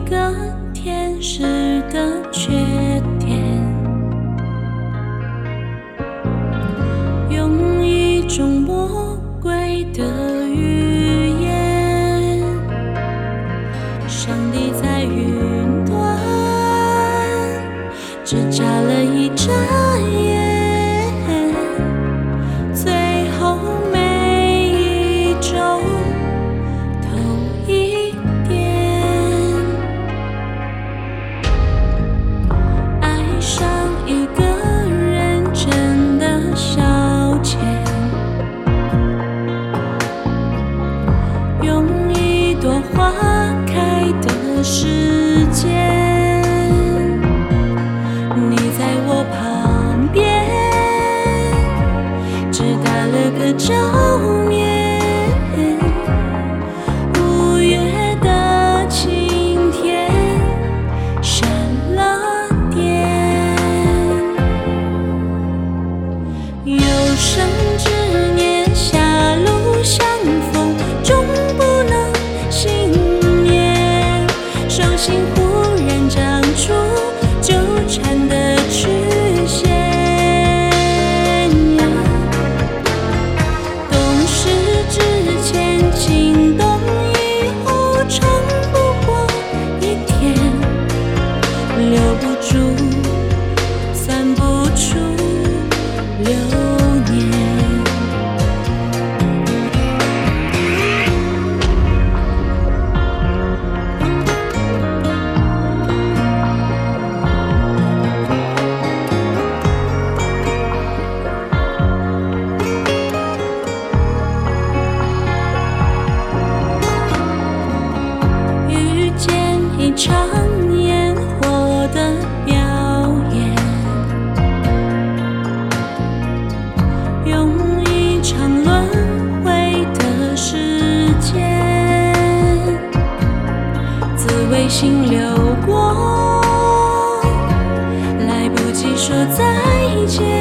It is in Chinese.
个天使的缺点用一种魔鬼的间。你在我旁边，只打了个照面。五月的晴天，闪了电。有生之心忽然长一场烟火的表演，用一场轮回的时间，紫微星流过，来不及说再见。